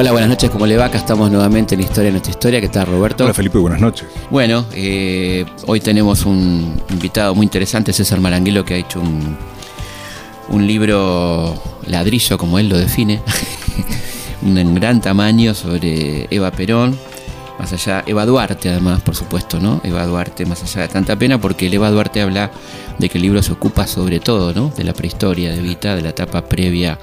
Hola, buenas noches, ¿cómo le va? Acá estamos nuevamente en Historia nuestra historia. ¿Qué tal, Roberto? Hola, Felipe, buenas noches. Bueno, eh, hoy tenemos un invitado muy interesante, César Maranguilo, que ha hecho un, un libro ladrillo, como él lo define, un gran tamaño sobre Eva Perón, más allá, Eva Duarte además, por supuesto, ¿no? Eva Duarte, más allá de tanta pena, porque el Eva Duarte habla de que el libro se ocupa sobre todo, ¿no? De la prehistoria de Vita, de la etapa previa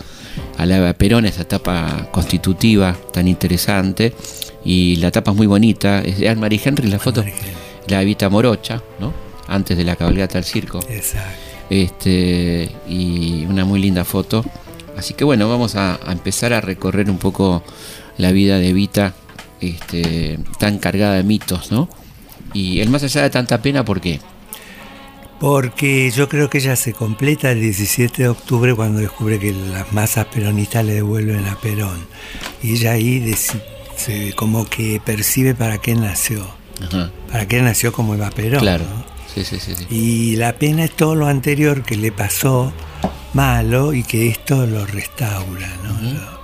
a la Eva Perón, esa etapa constitutiva tan interesante, y la etapa es muy bonita, es de Anne-Marie Henry, la foto, la Evita Morocha, ¿no? Antes de la cabalgata al circo. Exacto. Este, y una muy linda foto. Así que bueno, vamos a, a empezar a recorrer un poco la vida de Evita, este, tan cargada de mitos, ¿no? Y el más allá de tanta pena, ¿por qué? Porque yo creo que ella se completa el 17 de octubre cuando descubre que las masas peronistas le devuelven a Perón. Y ella ahí se- como que percibe para qué nació. Ajá, Para qué nació como Eva Perón. claro. ¿no? Sí, sí, sí. Y la pena es todo lo anterior que le pasó malo y que esto lo restaura. ¿no? Lo-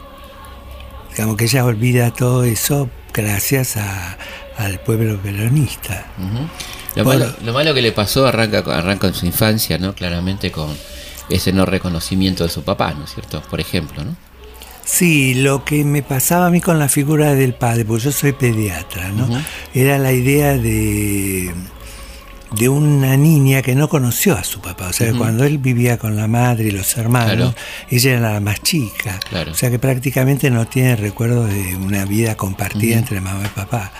digamos que ella olvida todo eso gracias a- al pueblo peronista. Ujú. Lo, malo, lo malo que le pasó arranca, arranca en su infancia, ¿no? Claramente con ese no reconocimiento de su papá, ¿no es cierto? Por ejemplo, ¿no? Sí, lo que me pasaba a mí con la figura del padre, porque yo soy pediatra, ¿no? Era la idea de, de una niña que no conoció a su papá. O sea, que cuando él vivía con la madre y los hermanos, Claro. ella era la más chica. Claro. O sea, que prácticamente no tiene recuerdo de una vida compartida entre mamá y papá.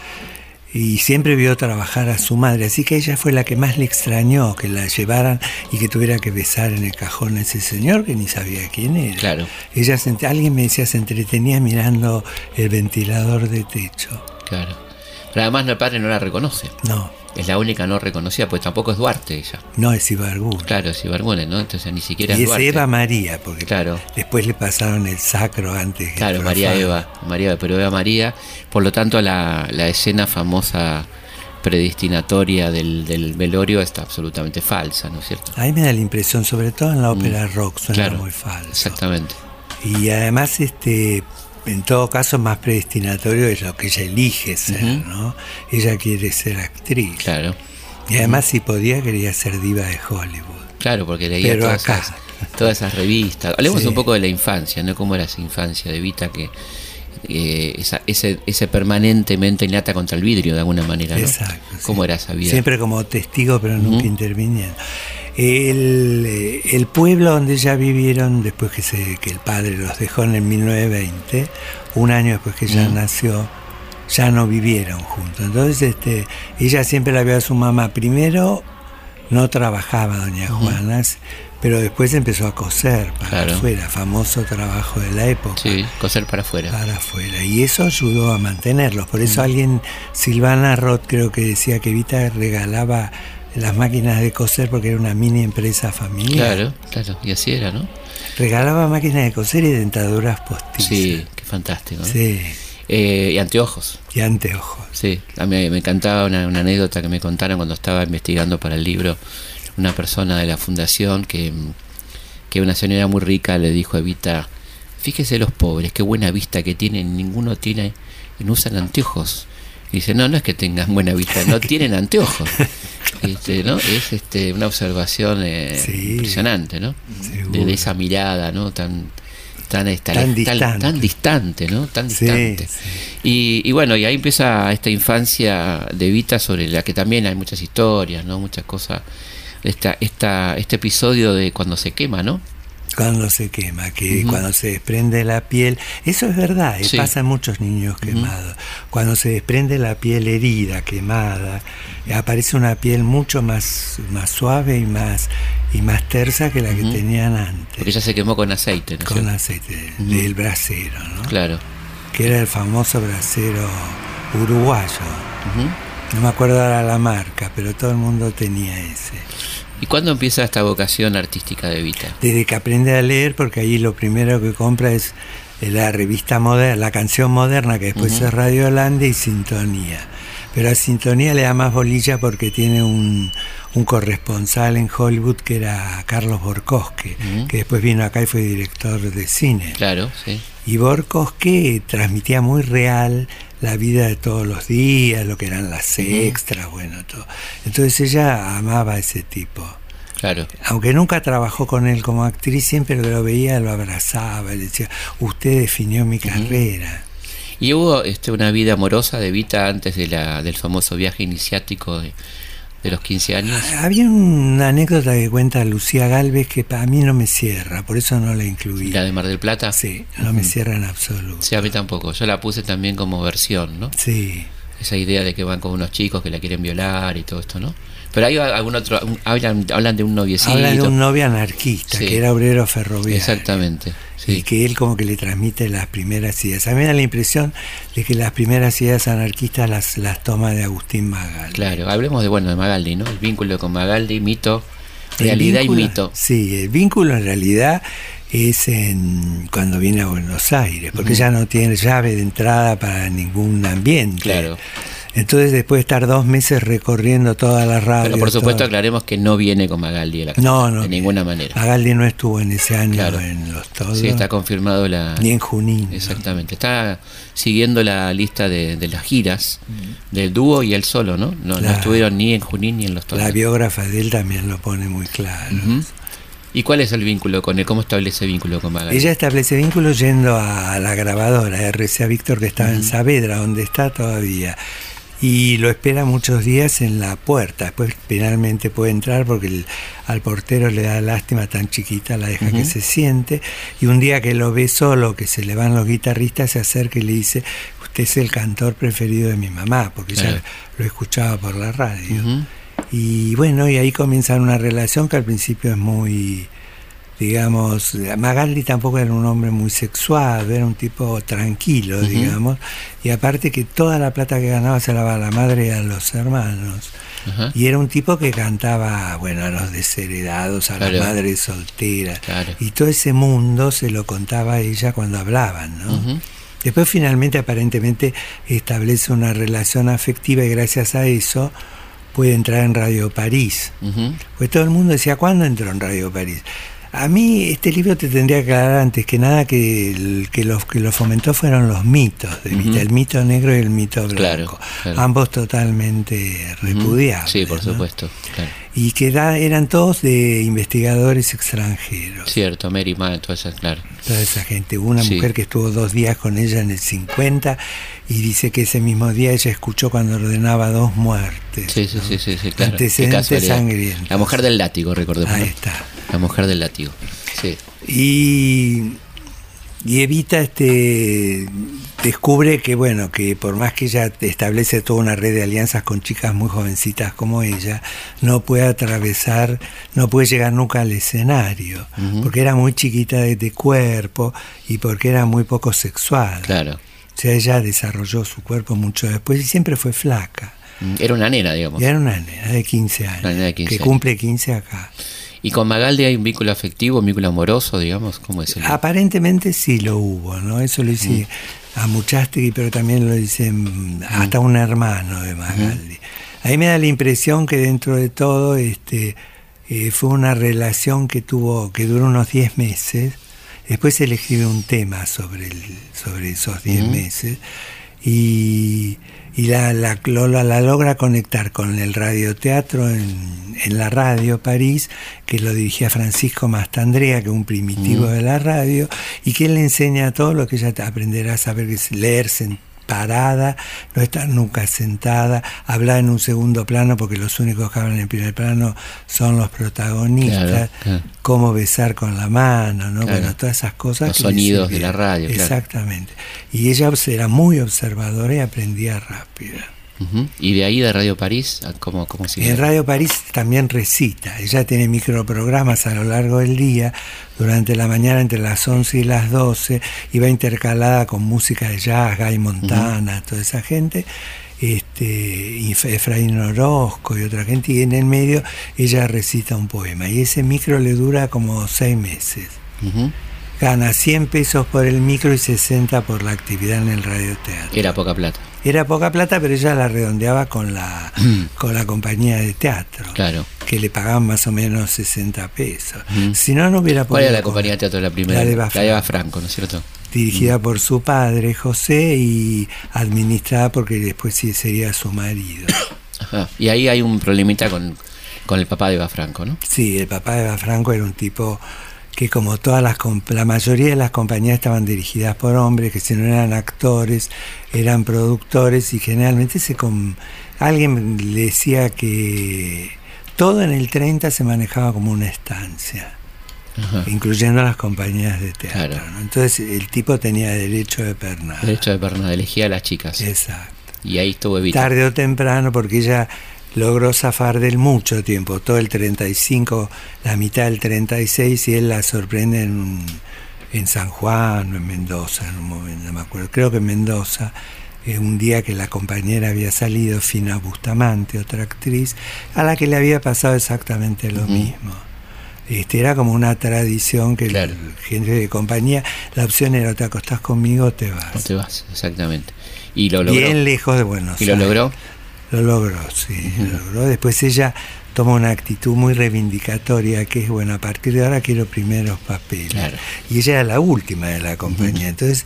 Y siempre vio trabajar a su madre, así que ella fue la que más le extrañó que la llevaran y que tuviera que besar en el cajón a ese señor que ni sabía quién era. Claro. Ella alguien me decía se entretenía mirando el ventilador de techo. Claro. Pero además el padre no la reconoce. No, Es la única no reconocida, pues tampoco es Duarte ella. no es Ibargún. Claro, es Ibargüen, ¿no? Entonces ni siquiera y es es Duarte. Eva María, porque Claro. después le pasaron el sacro antes. que Claro, María. Eva, María Eva, pero Eva María, por lo tanto la, la escena famosa predestinatoria del, del velorio está absolutamente falsa, ¿no es cierto? A mí me da la impresión, sobre todo en la ópera rock, suena Mm. Claro, muy falso. Exactamente. Y además, este, en todo caso, más predestinatorio es lo que ella elige ser. ¿no? Ella quiere ser actriz. Claro, Y además, si podía, quería ser diva de Hollywood. claro, porque leía Pero todas acá. esas, todas esas revistas. Hablemos Sí. un poco de la infancia, ¿no? ¿Cómo era esa infancia de Vita que eh, esa- ese, ese permanentemente lata contra el vidrio de alguna manera, ¿no? Exacto. sí. ¿Cómo era esa vida? Siempre como testigo, pero nunca interviniendo. El, eh, el pueblo donde ya vivieron, después que, se, que el padre los dejó en el 1920, un año después que ella nació, ya no vivieron juntos. Entonces, este, ella siempre la vio a su mamá. Primero no trabajaba doña Juana, pero después empezó a coser para Claro. afuera, famoso trabajo de la época Sí, coser para afuera. para afuera. Y eso ayudó a mantenerlos. Por eso alguien, Silvana Roth, creo que decía que Vita regalaba las máquinas de coser porque era una mini empresa familiar. Claro, claro, y así era, ¿no? Regalaba máquinas de coser y dentaduras postizas. Sí, qué fantástico. ¿no? Sí, Eh, y anteojos. y anteojos. Sí, a mí me encantaba una, una anécdota que me contaron cuando estaba investigando para el libro. Una persona de la fundación que, que una señora muy rica le dijo a Evita, fíjese los pobres, qué buena vista que tienen, ninguno tiene, y no usan anteojos. Dice, no, no es que tengan buena vista, no tienen anteojos. Este, ¿no? Es este, una observación eh, Sí. impresionante, ¿no? De, esa mirada, ¿no? Tan, tan, esta- Tan tan- distante. tan distante, ¿no? Tan Sí, distante. sí. Y, y bueno, y ahí empieza esta infancia de Vita sobre la que también hay muchas historias, ¿no? Muchas cosas. Esta, esta, este episodio de cuando se quema, ¿no? Cuando se quema, que cuando se desprende la piel, eso es verdad, Sí. pasa en muchos niños quemados. Cuando se desprende la piel herida, quemada, aparece una piel mucho más, más suave y más, y más tersa que la que tenían antes. Porque ella se quemó con aceite, ¿no? con aceite del brasero, ¿no? Claro. Que era el famoso brasero uruguayo. No me acuerdo ahora la marca, pero todo el mundo tenía ese. ¿Y cuándo empieza esta vocación artística de Vita? Desde que aprende a leer, porque ahí lo primero que compra es la revista moderna, la canción moderna, que después es Radio Holanda y Sintonía. Pero a Sintonía le da más bolilla porque tiene un, un corresponsal en Hollywood que era Carlos Borkowski, que después vino acá y fue director de cine. Claro, sí. Y Borkowski transmitía muy real la vida de todos los días, lo que eran las extras, bueno, todo. Entonces ella amaba a ese tipo. Claro. Aunque nunca trabajó con él como actriz, siempre lo veía lo abrazaba, le decía, usted definió mi carrera. ¿Y hubo este, una vida amorosa de Vita antes de la, del famoso viaje iniciático de, de los 15 años? Había una anécdota que cuenta Lucía Galvez que para mí no me cierra, por eso no la incluí. ¿La de Mar del Plata? Sí, no me cierra en absoluto. Sí, a mí tampoco. Yo la puse también como versión, ¿no? Sí. Esa idea de que van con unos chicos que la quieren violar y todo esto, ¿no? Pero hay algún otro, hablan, hablan de un noviecito. Hablan de un novio anarquista, Sí. que era obrero ferroviario. Exactamente. Y que él como que le transmite las primeras ideas. A mí me da la impresión de que las primeras ideas anarquistas las, las toma de Agustín Magal. Claro, hablemos de bueno de Magaldi, ¿no? El vínculo con Magaldi, mito, realidad vínculo- y mito. Sí, el vínculo en realidad es en cuando viene a Buenos Aires, porque ya no tiene llave de entrada para ningún ambiente. Claro. Entonces después de estar dos meses recorriendo toda la radio. Pero por supuesto todo- aclaremos que no viene con Magaldi a la casa, no, no. de ninguna manera. Magaldi no estuvo en ese año Claro. en los todos. Sí, está confirmado la... Ni en Junín. ¿no? Exactamente. Está siguiendo la lista de, de las giras del dúo y el solo, ¿no? No, no La- estuvieron ni en Junín ni en los La toros. biógrafa de él también lo pone muy claro. ¿Y cuál es el vínculo con él? ¿Cómo establece vínculo con Magaldi? Ella establece vínculo yendo a la grabadora RCA Víctor que estaba en Saavedra, donde está todavía. Y lo espera muchos días en la puerta. Después finalmente puede entrar porque el- al portero le da lástima tan chiquita, la deja que se siente. Y un día que lo ve solo, que se le van los guitarristas, se acerca y le dice, usted es el cantor preferido de mi mamá, porque ella lo escuchaba por la radio. Y bueno, y ahí comienzan una relación que al principio es muy, digamos, Magaldi tampoco era un hombre muy sexual, era un tipo tranquilo, digamos, y aparte que toda la plata que ganaba se la daba a la madre y a los hermanos. Y era un tipo que cantaba, bueno, a los desheredados, a Claro. las madres solteras. Claro. Y todo ese mundo se lo contaba a ella cuando hablaban, ¿no? Después finalmente aparentemente establece una relación afectiva y gracias a eso puede entrar en Radio París. Pues todo el mundo decía, ¿cuándo entró en Radio París? A mí este libro te tendría que aclarar antes que nada que, el- que, los, que lo fomentó fueron los mitos de Ujú. el mito negro y el mito blanco. Claro, claro. Ambos totalmente repudiables. Sí, por ¿no? supuesto. Claro. Y que da- eran todos de investigadores extranjeros. Cierto, Mary Mann, toda esa, claro. Toda esa gente. Hubo una Sí. mujer que estuvo dos días con ella en el 50 y dice que ese mismo día ella escuchó cuando ordenaba dos muertes. Sí, sí, ¿no? sí, sí, sí, claro. Antecedentes sangrientos. La mujer del látigo, recordemos. Ahí está. La mujer del látigo. Sí. Y, y Evita este, descubre que, bueno, que por más que ella establece toda una red de alianzas con chicas muy jovencitas como ella, no puede atravesar, no puede llegar nunca al escenario, porque era muy chiquita de, de cuerpo y porque era muy poco sexual. Claro. O sea, ella desarrolló su cuerpo mucho después y siempre fue flaca. Mm, Era una nena, digamos. Y era una nena de 15 años, Una nena de 15 que años. cumple 15 acá. ¿Y con Magaldi hay un vínculo afectivo, un vínculo amoroso, digamos? ¿Cómo es el Aparentemente sí lo hubo, ¿no? Eso lo dice a Muchastegui, pero también lo dice mm, hasta un hermano de Magaldi. A mí me da la impresión que dentro de todo este, eh, fue una relación que tuvo, que duró unos 10 meses. Después él escribe un tema sobre, el, sobre esos 10 meses y, y la, la, lo- la logra conectar con el radioteatro en, en la radio París, que lo dirigía Francisco Mastandrea, que es un primitivo de la radio, y que él le enseña todo lo que ella aprenderá a saber, que es leer sen- parada, no estar nunca sentada, hablar en un segundo plano, porque los únicos que hablan en primer plano son los protagonistas, Claro, claro. cómo besar con la mano, ¿no? Claro. Bueno, todas esas cosas. Los que sonidos de la radio. Exactamente. Y ella era muy observadora y aprendía Y de ahí de Radio París, ¿a ¿cómo, cómo sigue? en Radio París también recita. Ella tiene microprogramas a lo largo del día, durante la mañana entre las 11 y las 12, y va intercalada con música de jazz, Guy Montana, toda esa gente. este, Efraín Orozco y otra gente, y en el medio ella recita un poema. Y ese micro le dura como seis meses. Gana 100 pesos por el micro y 60 por la actividad en el radioteatro. Era poca plata. Era poca plata, pero ella la redondeaba con la, con la compañía de teatro. Claro. Que le pagaban más o menos 60 pesos. Si no, no hubiera ¿Cuál era la compañía de teatro la primera? La de Eva Franco, ¿no es cierto? dirigida por su padre José y administrada porque después sí sería su marido. Y ahí hay un problemita con, con el papá de Eva Franco, ¿no? Sí, el papá de Eva Franco era un tipo que como todas las la mayoría de las compañías estaban dirigidas por hombres que si no eran actores eran productores y generalmente se con alguien le decía que todo en el 30 se manejaba como una estancia incluyendo las compañías de teatro. Entonces el tipo tenía derecho de pernada. Derecho de pernada, elegía a las chicas. Exacto. Y ahí estuvo Evita. Tarde o temprano, porque ella logró zafar del mucho tiempo, todo el 35, la mitad del 36, y él la sorprende en, en San Juan o en Mendoza, en un momento, no me acuerdo, creo que en Mendoza, eh, un día que la compañera había salido, Fina Bustamante, otra actriz, a la que le había pasado exactamente lo mismo. Este, era como una tradición que la gente de compañía, la opción era te acostás conmigo o te vas. O te vas, exactamente. Y lo logró. Bien lejos de Buenos ¿Y lo logró? Lo logró, sí, lo logró. Después ella toma una actitud muy reivindicatoria que es, bueno, a partir de ahora quiero primeros papeles. Y ella era la última de la compañía. Entonces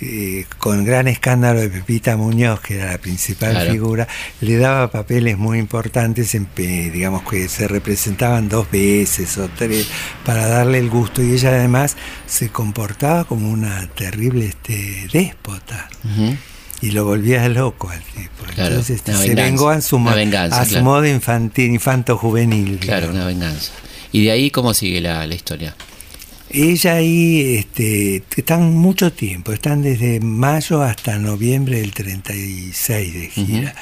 eh, con gran escándalo de Pepita Muñoz, que era la principal figura, le daba papeles muy importantes, en, digamos que se representaban dos veces o tres, para darle el gusto, y ella además se comportaba como una terrible este, déspota. Y lo volvía loco al tipo. Entonces se vengó a su, a su modo infantil, infanto-juvenil. Claro, una venganza. ¿Y de ahí cómo sigue la historia? Ella ahí este, están mucho tiempo, están desde mayo hasta noviembre del 36 de gira.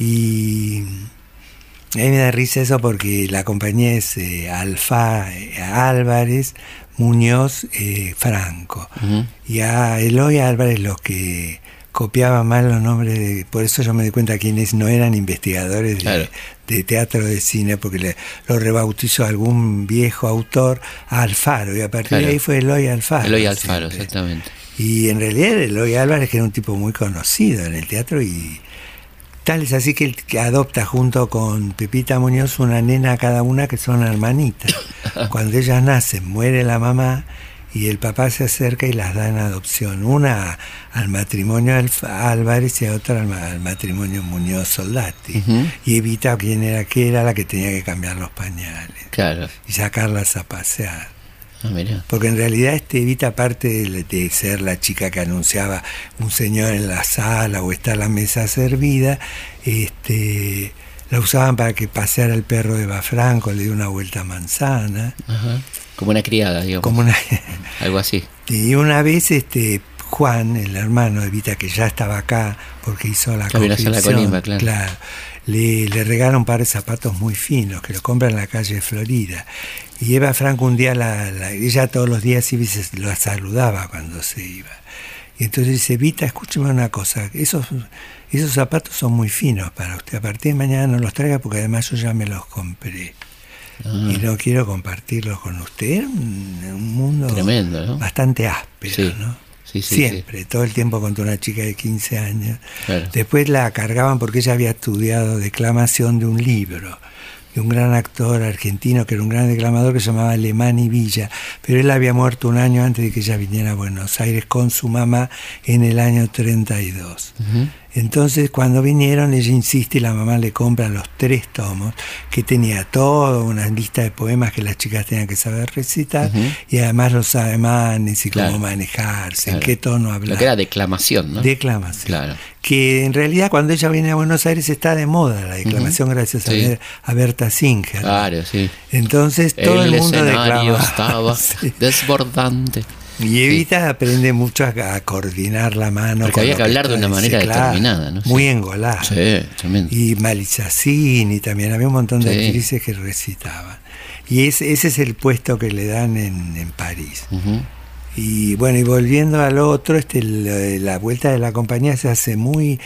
Y a mí me da risa eso porque la compañía es eh, Alfa eh, Álvarez, Muñoz, eh, Franco. Y a Eloy Álvarez los que copiaba mal los nombres, de, por eso yo me di cuenta quienes no eran investigadores de, teatro de cine, porque le, lo rebautizó algún viejo autor a Alfaro, y a partir de ahí fue Eloy Alfaro. Eloy Alfaro, exactamente. Y en realidad Eloy Álvarez, que era un tipo muy conocido en el teatro, y tal es así que, que adopta junto con Pepita Muñoz una nena cada una que son hermanitas. Cuando ellas nacen, muere la mamá y el papá se acerca y las da en adopción, una al matrimonio Álvarez y otra al, matrimonio Muñoz Soldati. Y evita quién era que era la que tenía que cambiar los pañales. Claro. Y sacarlas a pasear. Ah, Porque en realidad este Evita, aparte de, ser la chica que anunciaba un señor en la sala o está la mesa servida, este, la usaban para que paseara el perro de Bafranco, le dio una vuelta a manzana. Como una criada, digamos. Como una... Algo así. Y una vez este Juan, el hermano de Vita, que ya estaba acá porque hizo la claro. claro le, le regala un par de zapatos muy finos que lo compra en la calle Florida. Y Eva Franco un día, la, ella todos los días sí lo saludaba cuando se iba. Y entonces dice, Vita, escúcheme una cosa, esos, esos zapatos son muy finos para usted, a partir de mañana no los traiga porque además yo ya me los compré. Ah. Y no quiero compartirlo con usted. Un, un mundo Tremendo, bastante áspero, ¿no? Siempre, todo el tiempo contra una chica de 15 años. Después la cargaban porque ella había estudiado declamación de un libro de un gran actor argentino que era un gran declamador que se llamaba Alemani Villa, pero él había muerto un año antes de que ella viniera a Buenos Aires con su mamá en el año 32. Entonces cuando vinieron ella insiste y la mamá le compra los tres tomos, que tenía toda una lista de poemas que las chicas tenían que saber recitar y además los ademanes y cómo manejarse, en qué tono hablar. Lo que era declamación, ¿no? Declamación. Claro. Que en realidad cuando ella viene a Buenos Aires está de moda la declamación gracias a, Berta Singer. Claro, sí. Entonces todo el, mundo declama. estaba desbordante. Y Evita aprende mucho a, coordinar la mano. Porque había que, hablar de una manera determinada, ¿no? Muy engolada. Sí, y y también, había un montón de actrices que recitaban. Y ese, ese es el puesto que le dan en, en París. Y bueno, y volviendo al otro, este, la, vuelta de la compañía se hace muy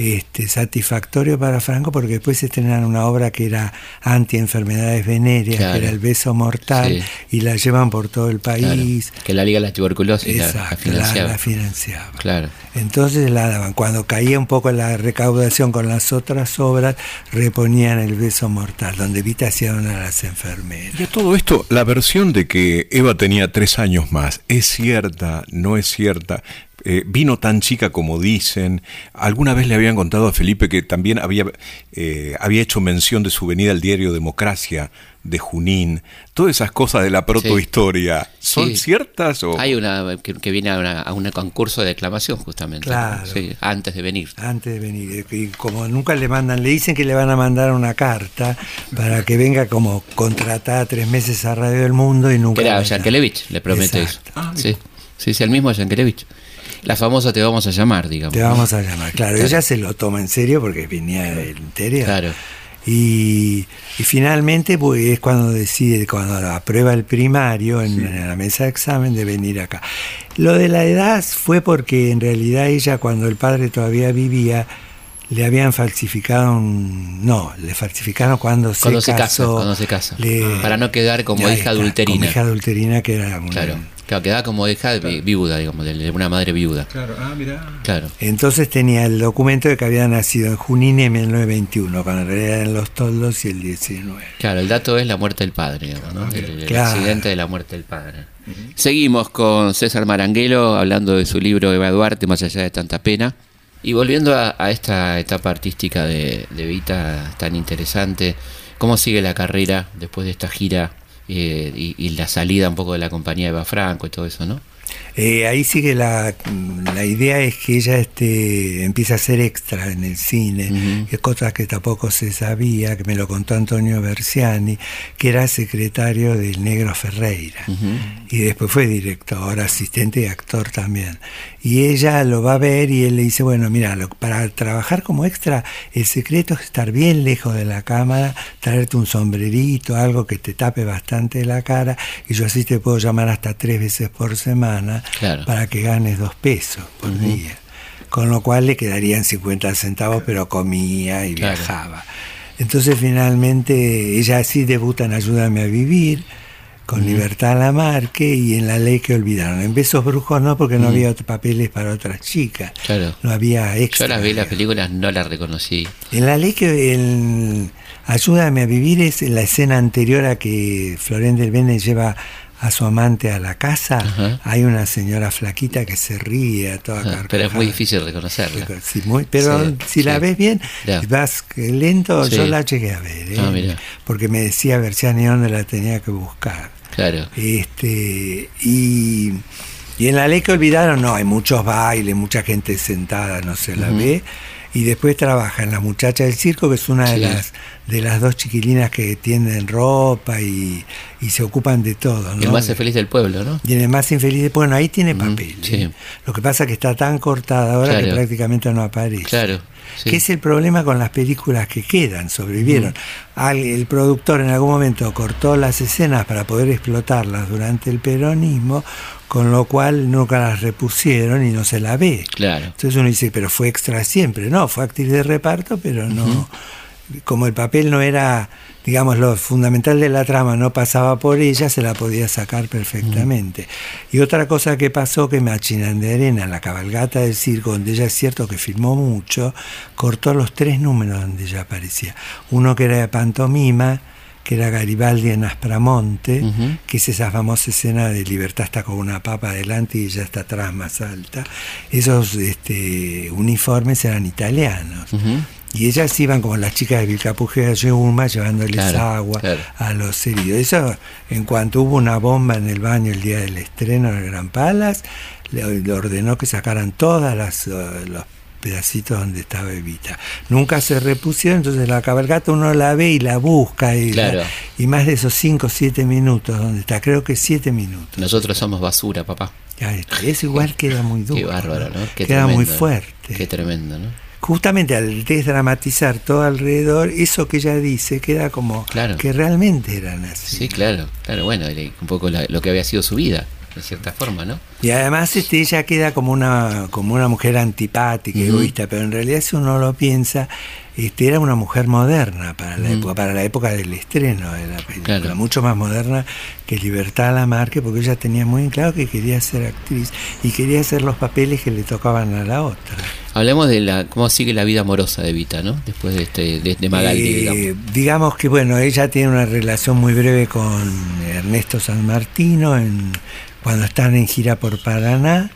este, satisfactorio para Franco porque después estrenan una obra que era anti-enfermedades venéreas, Claro. que era El beso mortal, Sí. y la llevan por todo el Claro, país. que la Liga de la Tuberculosis la, Exacto, la, financiaba. la financiaba. Claro. Entonces la daban. Cuando caía un poco la recaudación con las otras obras, reponían el beso mortal, donde Vita hacía una de las enfermeras. Y a todo esto, la versión de que Eva tenía tres años más, ¿es cierta? ¿No es cierta? Eh, ¿Vino tan chica como dicen? ¿Alguna vez le habían contado a Felipe que también había, eh, había hecho mención de su venida al diario Democracia de Junín? Todas esas cosas de la protohistoria, ¿son Sí. ciertas o...? Hay una que, que viene a, una- a un concurso de declamación justamente. Claro. Sí, antes de venir. Antes de venir, y como nunca le mandan, le dicen que le van a mandar una carta para que venga como contratada tres meses a Radio del Mundo y nunca. Que era. Yankelevich, le promete Exacto. eso. sí, sí, sí, el mismo Yankelevich. La famosa te vamos a llamar, digamos. Te vamos a llamar. Claro, Claro. ella se lo toma en serio porque venía del interior. Claro. Y, y finalmente pues, es cuando decide, cuando aprueba el primario en, en la mesa de examen de venir acá. Lo de la edad fue porque en realidad ella cuando el padre todavía vivía le habían falsificado un... No, le falsificaron cuando, Cuando se se casa, casó. cuando se casa. le- Para no quedar como hija adulterina. Como hija adulterina que era una- Claro. Claro, quedaba como hija vi- viuda, digamos, de una madre viuda. Claro, ah. Claro. Entonces tenía el documento de que había nacido en Junín en 1921, cuando en realidad eran los toldos y el 19. Claro, el dato es la muerte del padre, digamos, ¿no? El, el Claro. accidente de la muerte del padre. Seguimos con César Maranguelo hablando de su libro Eva Duarte, más allá de tanta pena. Y volviendo a, a esta etapa artística de, de Vita tan interesante, ¿cómo sigue la carrera después de esta gira eh, y, y la salida un poco de la compañía de Eva Franco y todo eso, no? Eh, ahí sigue la, la idea es que ella este, empieza a ser extra en el cine, que es cosa que tampoco se sabía, que me lo contó Antonio Berciani, que era secretario del Negro Ferreira. Y después fue director, asistente y actor también. Y ella lo va a ver y él le dice, bueno, mira, lo- para trabajar como extra, el secreto es estar bien lejos de la cámara, traerte un sombrerito, algo que te tape bastante la cara, y yo así te puedo llamar hasta tres veces por semana Claro. para que ganes dos pesos por día. Con lo cual le quedarían 50 centavos, pero comía y Claro. viajaba. Entonces finalmente ella así debuta en Ayúdame a Vivir, con Libertad Lamarque y en La Ley que Olvidaron. En Besos Brujos no, porque no había otros papeles para otras chicas. Claro. No había Yo extra. las vi las películas, no las reconocí. En La Ley que el Ayúdame a Vivir es la escena anterior a que Florén del Bene lleva a su amante a la casa. Ajá. Hay una señora flaquita que se ríe a toda Ah, pero es carcajada. muy difícil reconocerla. Sí, muy- pero Sí, si la ves bien, Ya. vas lento, yo la llegué a ver, ¿eh? Ah, porque me decía Berciani dónde la tenía que buscar. Claro. Este, y, y en la ley que olvidaron, no, hay muchos bailes, mucha gente sentada, no se la ve. Y después trabaja en La Muchacha del Circo, que es una Sí. de las de las dos chiquilinas que tienden ropa y, y se ocupan de todo. Y el ¿no? más feliz del pueblo, ¿no? Y en el más infeliz, bueno, ahí tiene Ujú, papel. sí. ¿eh? Lo que pasa es que está tan cortada ahora que prácticamente no aparece. Claro. sí. Que es el problema con las películas que quedan, sobrevivieron. Al- el productor en algún momento cortó las escenas para poder explotarlas durante el peronismo, con lo cual nunca las repusieron y no se la ve. Claro. Entonces uno dice, pero fue extra siempre. No, fue actriz de reparto, pero no. Como el papel no era, digamos, lo fundamental de la trama, no pasaba por ella, se la podía sacar perfectamente. Y otra cosa que pasó, que Machinan de Arena, la cabalgata del circo, donde ella es cierto que filmó mucho, cortó los tres números donde ella aparecía. Uno que era de pantomima, que era Garibaldi en Aspramonte, que es esa famosa escena de Libertad está con una papa adelante y ella está atrás más alta. Esos este, uniformes eran italianos. Y ellas iban como las chicas de Vilcapuje de Yuma llevándoles Claro, agua claro. a los heridos. Eso, en cuanto hubo una bomba en el baño el día del estreno del Gran Palas, le, le ordenó que sacaran todas las eh, los pedacitos donde estaba Evita. Nunca se repusieron, entonces la cabalgata uno la ve y la busca y, la- Claro. y más de esos 5 o 7 minutos donde está, creo que 7 minutos. Nosotros somos basura, papá. Eso igual queda muy duro. Qué bárbaro, ¿no? Qué queda muy fuerte. Qué tremendo, ¿no? Justamente al desdramatizar todo alrededor, eso que ella dice queda como Claro. que realmente eran así. Sí, claro, claro, bueno, un poco la- lo que había sido su vida. En cierta forma, ¿no? Y además este, ella queda como una, como una mujer antipática, Ujú. egoísta, pero en realidad si uno lo piensa, este, era una mujer moderna para la época, para la época del estreno de la película, Claro. mucho más moderna que Libertad Lamarque, porque ella tenía muy en claro que quería ser actriz y quería hacer los papeles que le tocaban a la otra. Hablemos de la cómo sigue la vida amorosa de Vita, ¿no? Después de este de, de Magaldi, Eh, digamos que bueno, ella tiene una relación muy breve con Ernesto San Martino en, cuando están en gira por Paraná.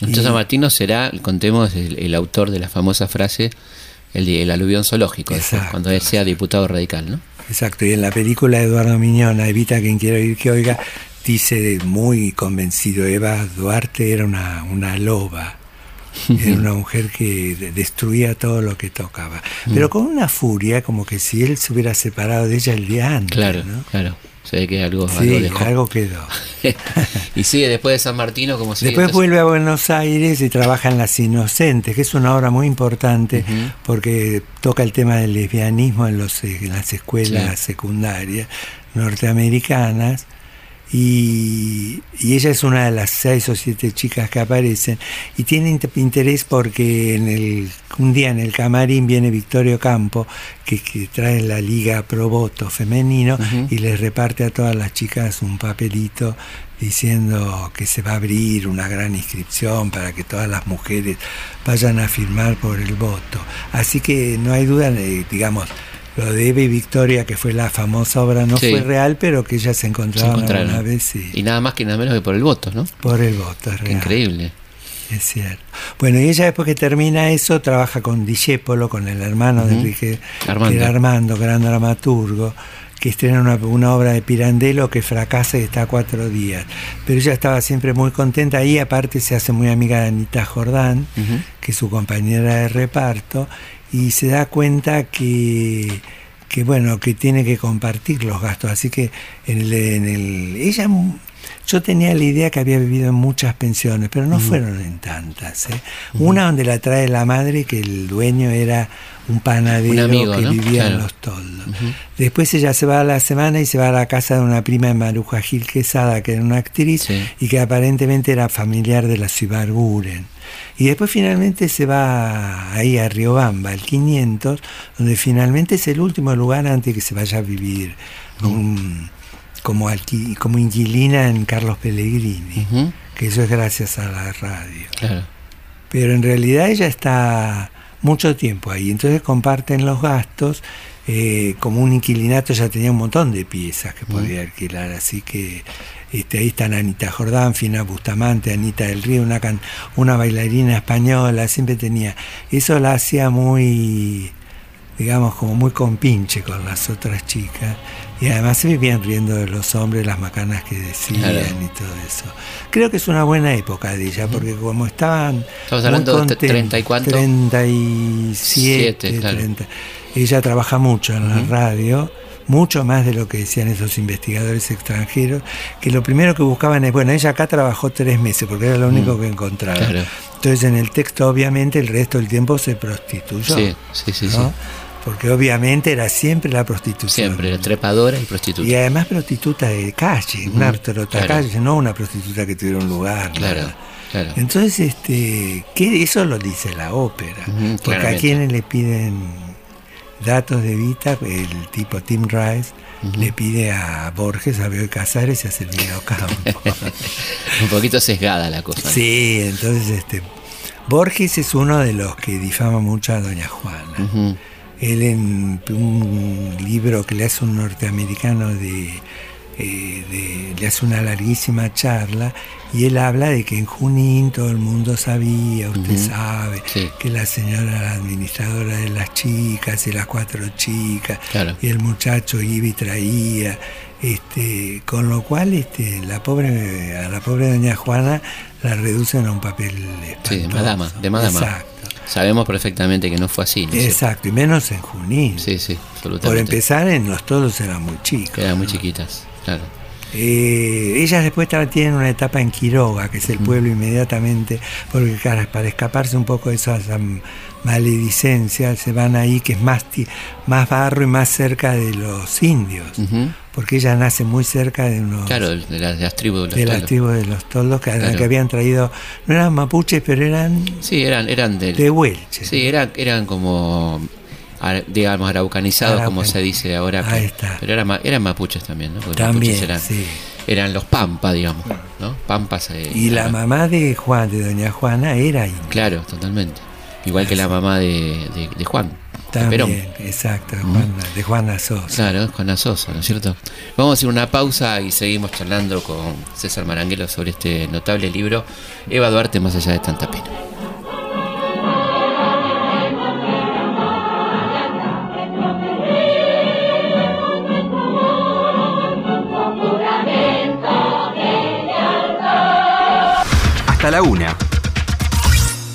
Entonces y- Martino será, contemos, el, el autor de la famosa frase, el, aluvión zoológico, Exacto. cuando él sea diputado radical, ¿no? Exacto, y en la película de Eduardo Miñona, Evita quien quiera oír que oiga, dice muy convencido, Eva Duarte era una, una loba, era una mujer que de- destruía todo lo que tocaba, pero con una furia como que si él se hubiera separado de ella el día antes, Claro, ¿no? claro. Se ve que algo, algo Sí, dejó. algo quedó. y sigue después de San Martino, como sigue. Después vuelve a Buenos Aires y trabaja en Las Inocentes, que es una obra muy importante porque toca el tema del lesbianismo en, los, en las escuelas Sí. secundarias norteamericanas. Y, y ella es una de las seis o siete chicas que aparecen y tiene int- interés porque en el, un día en el camarín viene Victorio Campo que, que trae la liga pro voto femenino y les reparte a todas las chicas un papelito diciendo que se va a abrir una gran inscripción para que todas las mujeres vayan a firmar por el voto. Así que no hay duda, digamos, lo de Eva y Victoria, que fue la famosa obra, no Sí. fue real, pero que ellas se Se encontraron, encontraron. una vez Y nada más que nada menos que por el voto, ¿no? por el voto. es Qué real. increíble. Es cierto. Bueno, y ella después que termina eso, trabaja con Discépolo, con el hermano de. Enrique, Armando. era Armando, gran dramaturgo, que estrena una, una obra de Pirandello que fracasa y está cuatro días. Pero ella estaba siempre muy contenta y aparte se hace muy amiga de Anita Jordán, que es su compañera de reparto, y se da cuenta que que bueno, que tiene que compartir los gastos, así que en el, en el ella yo tenía la idea que había vivido en muchas pensiones, pero no fueron en tantas. ¿eh? Una donde la trae la madre, que el dueño era un panadero Un amigo, que ¿no? vivía en los toldos. Después ella se va a la semana y se va a la casa de una prima de Maruja Gil Quesada, que era una actriz Sí. y que aparentemente era familiar de la Cibarguren. Y después finalmente se va ahí a Riobamba, al 500, donde finalmente es el último lugar antes que se vaya a vivir un- como, alqui- como inquilina en Carlos Pellegrini, que eso es gracias a la radio. Claro. Pero en realidad ella está mucho tiempo ahí, entonces comparten los gastos. Eh, como un inquilinato ya tenía un montón de piezas que podía alquilar, así que este, ahí están Anita Jordán, Fina Bustamante, Anita del Río, una, can- una bailarina española, siempre tenía. Eso la hacía muy, digamos, como muy compinche con las otras chicas. Y además se vivían riendo de los hombres, las macanas que decían Claro. y todo eso. Creo que es una buena época de ella, porque como estaban. Estamos hablando de contentos, 30 y cuánto? 37, Siete, claro. 30. Ella trabaja mucho en la radio, mucho más de lo que decían esos investigadores extranjeros, que lo primero que buscaban es, bueno, ella acá trabajó tres meses, porque era lo único que encontraba. Mm. Claro. Entonces en el texto obviamente el resto del tiempo se prostituyó. Sí, sí, sí, ¿no? sí. Porque obviamente era siempre la prostitución. Siempre, la trepadora y prostituta. Y además prostituta de calle, una trota claro. calle, no una prostituta que tuviera un lugar. Claro, nada. claro. Entonces, este, ¿qué? eso lo dice la ópera. Porque a quienes le piden datos de Vita, el tipo Tim Rice le pide a Borges, a Bioy Casares y hace el videocampo. Un poquito sesgada la cosa. sí, entonces este Borges es uno de los que difama mucho a Doña Juana. Él en un libro que le hace un norteamericano de, eh, de- le hace una larguísima charla y él habla de que en Junín todo el mundo sabía, usted sabe, Sí. que la señora la administradora de las chicas y las cuatro chicas Claro. y el muchacho iba y traía. Este, con lo cual este, la pobre, a la pobre doña Juana la reducen a un papel Sí, de madama, de madama. Exacto. Sabemos perfectamente que no fue así. ¿no? Exacto, y menos en Junín. Sí, sí, Por empezar, en los todos eran muy chicos. Eran muy chiquitas, claro. Eh, ellas después tienen una etapa en Quiroga, que es el pueblo inmediatamente, porque para escaparse un poco de esa am, maledicencia, se van ahí, que es más, más barro y más cerca de los indios. Porque ella nace muy cerca de unos Claro, de las, de las tribus de los de las tribus de los toldos que, Claro. que habían traído, no eran mapuches, pero eran Sí, eran, eran de Huelche. Sí, eran, eran como, digamos, araucanizados, como se dice ahora. Ahí que- está. Pero eran, eran mapuches también, ¿no? Porque También, eran, sí. eran los pampas, digamos, ¿no? Pampas. eh, Y la mamá de Juan, de doña Juana, era india. Claro, totalmente. Igual que la mamá de, de- de Juan, de Perón. También, exacto, de Juana, de Juana Sosa. Claro, Juana Sosa, ¿no es cierto? Vamos a hacer una pausa y seguimos charlando con César Maranguelo sobre este notable libro, Eva Duarte, más allá de tanta pena. Hasta la una.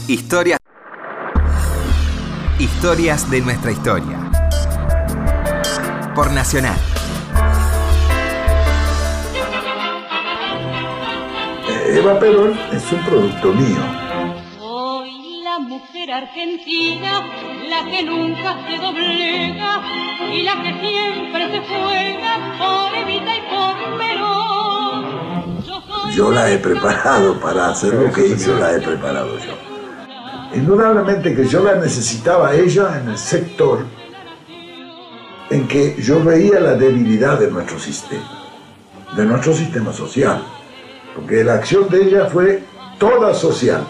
Historias. Historias de nuestra historia. Por Nacional. Eva Perón es un producto mío. Soy la mujer argentina, la que nunca se doblega y la que siempre se juega por Evita y por Perón. Yo, la he preparado para hacer lo que hizo, la he preparado yo. Indudablemente que yo la necesitaba a ella en el sector en que yo veía la debilidad de nuestro sistema, de nuestro sistema social, porque la acción de ella fue toda social,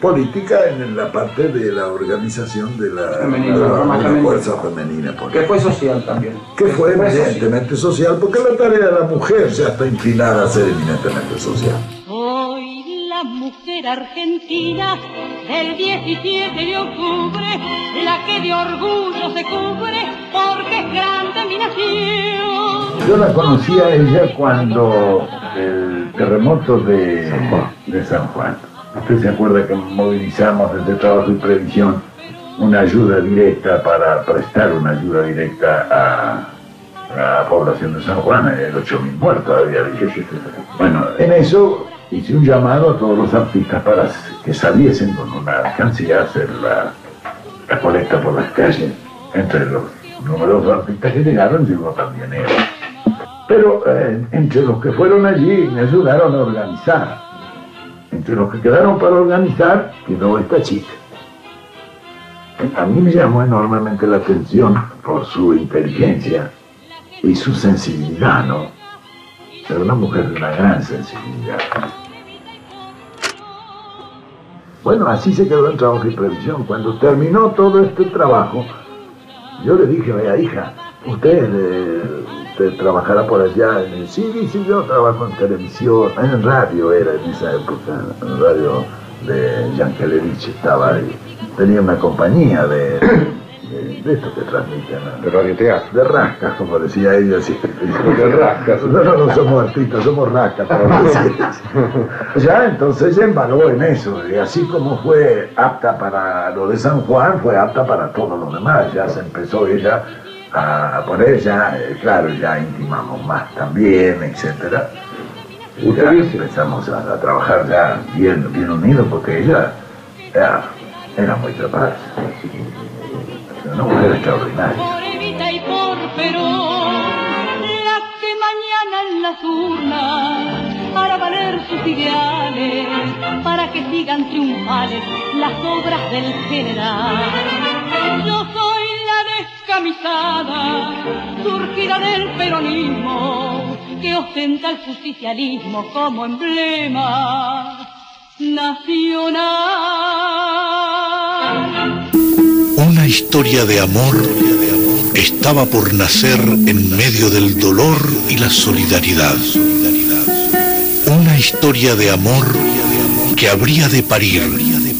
política en la parte de la organización de la, Femenina, de la- de la fuerza femenina. Que política. fue social también. que fue social. evidentemente social, porque la tarea de la mujer ya está inclinada a ser eminentemente social. Soy la mujer argentina del 17 de octubre, la que de orgullo se cubre porque es grande mi nación. Yo la conocí a ella cuando el terremoto de, de San Juan. Usted se acuerda que movilizamos desde Trabajo y Previsión una ayuda directa para prestar una ayuda directa a, a la población de San Juan, el 8.000 muertos había. Bueno, en eso hice un llamado a todos los artistas para que saliesen con una alcancía a hacer la, la colecta por las calles. Entre los numerosos artistas que llegaron llegó también él. Pero eh, entre los que fueron allí me ayudaron a organizar. Entre los que quedaron para organizar quedó esta chica. A mí me llamó enormemente la atención por su inteligencia y su sensibilidad, ¿no? Era una mujer de una gran sensibilidad. Bueno, así se quedó en trabajo y previsión. Cuando terminó todo este trabajo, yo le dije, vea hija, usted, eh, usted trabajará por allá en el... Sí, sí, yo trabajo en televisión, en radio era en esa época, en radio de Yankelevich estaba ahí. Tenía una compañía de, de, de esto que transmiten. ¿no? De radioteatro. De rascas, como decía ella. Sí. De rascas. No, no, no somos artistas, somos rascas. Ya, entonces ella embaló en eso. Y así como fue apta para lo de San Juan, fue apta para todo lo demás. Ya se empezó ella a poner, ya, eh, claro, ya intimamos más también, etcétera. Ya empezamos a, a trabajar ya bien, bien unidos porque ella era, era muy capaz. Una mujer extraordinaria. Por Evita y por Perón, la que mañana en las urnas hará valer sus ideales para que sigan triunfales las obras del general. Yo soy descamisada, surgida del peronismo, que ostenta el justicialismo como emblema nacional. Una historia de amor estaba por nacer en medio del dolor y la solidaridad. Una historia de amor que habría de parir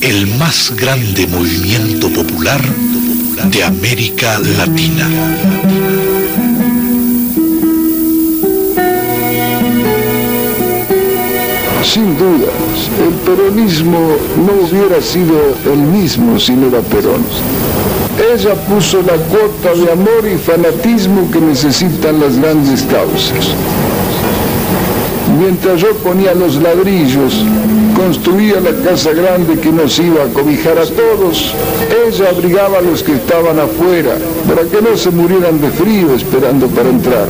el más grande movimiento popular de América Latina. Sin dudas, el peronismo no hubiera sido el mismo sin Eva Perón. Ella puso la cuota de amor y fanatismo que necesitan las grandes causas. Mientras yo ponía los ladrillos construía la casa grande que nos iba a cobijar a todos. Ella abrigaba a los que estaban afuera para que no se murieran de frío esperando para entrar.